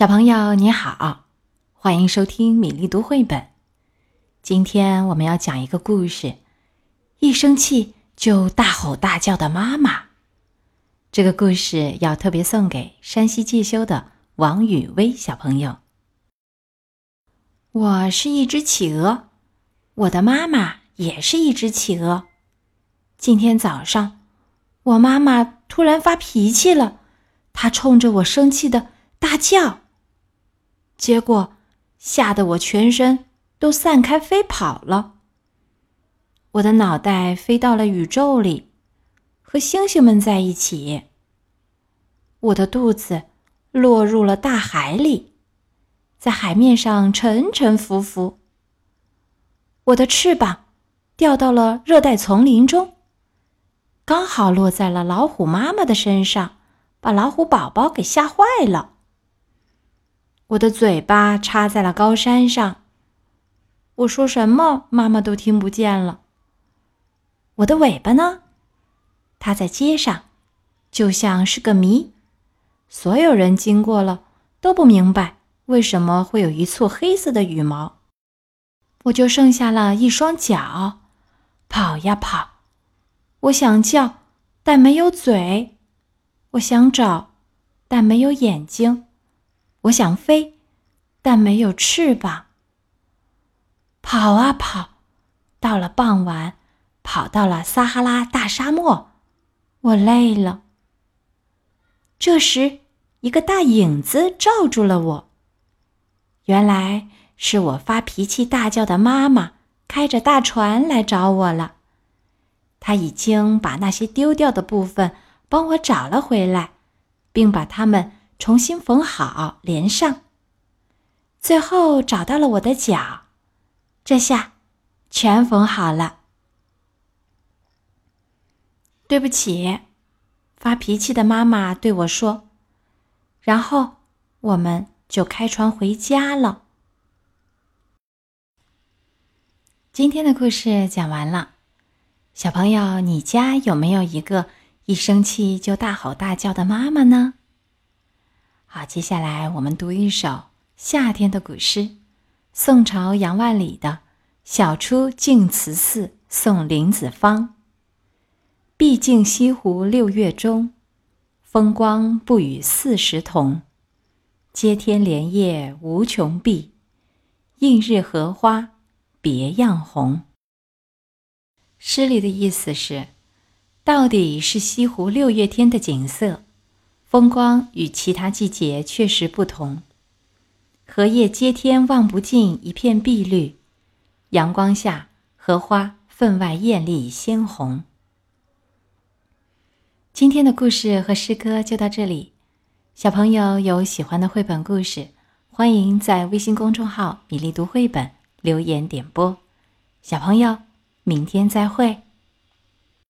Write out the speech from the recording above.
小朋友你好，欢迎收听米粒读绘本。今天我们要讲一个故事：一生气就大吼大叫的妈妈。这个故事要特别送给山西介休的王雨薇小朋友。我是一只企鹅，我的妈妈也是一只企鹅。今天早上，我妈妈突然发脾气了，她冲着我生气的大叫。结果，吓得我全身都散开飞跑了。我的脑袋飞到了宇宙里，和星星们在一起。我的肚子落入了大海里，在海面上沉沉浮浮。我的翅膀掉到了热带丛林中，刚好落在了老虎妈妈的身上，把老虎宝宝给吓坏了。我的嘴巴插在了高山上，我说什么妈妈都听不见了。我的尾巴呢？它在街上，就像是个谜，所有人经过了都不明白为什么会有一簇黑色的羽毛。我就剩下了一双脚，跑呀跑，我想叫，但没有嘴；我想找，但没有眼睛。我想飞，但没有翅膀。跑啊跑，到了傍晚，跑到了撒哈拉大沙漠，我累了。这时，一个大影子罩住了我。原来是我发脾气大叫的妈妈开着大船来找我了。她已经把那些丢掉的部分帮我找了回来，并把它们。重新缝好，连上，最后找到了我的脚，这下全缝好了。对不起，发脾气的妈妈对我说，然后我们就开船回家了。今天的故事讲完了，小朋友，你家有没有一个一生气就大吼大叫的妈妈呢？好，接下来我们读一首夏天的古诗，宋朝杨万里的《晓出净慈寺送林子方》。毕竟西湖六月中，风光不与四时同。接天莲叶无穷碧，映日荷花别样红。诗里的意思是，到底是西湖六月天的景色。风光与其他季节确实不同，荷叶接天望不尽，一片碧绿；阳光下，荷花分外艳丽鲜红。今天的故事和诗歌就到这里，小朋友有喜欢的绘本故事，欢迎在微信公众号“米粒读绘本”留言点播。小朋友，明天再会。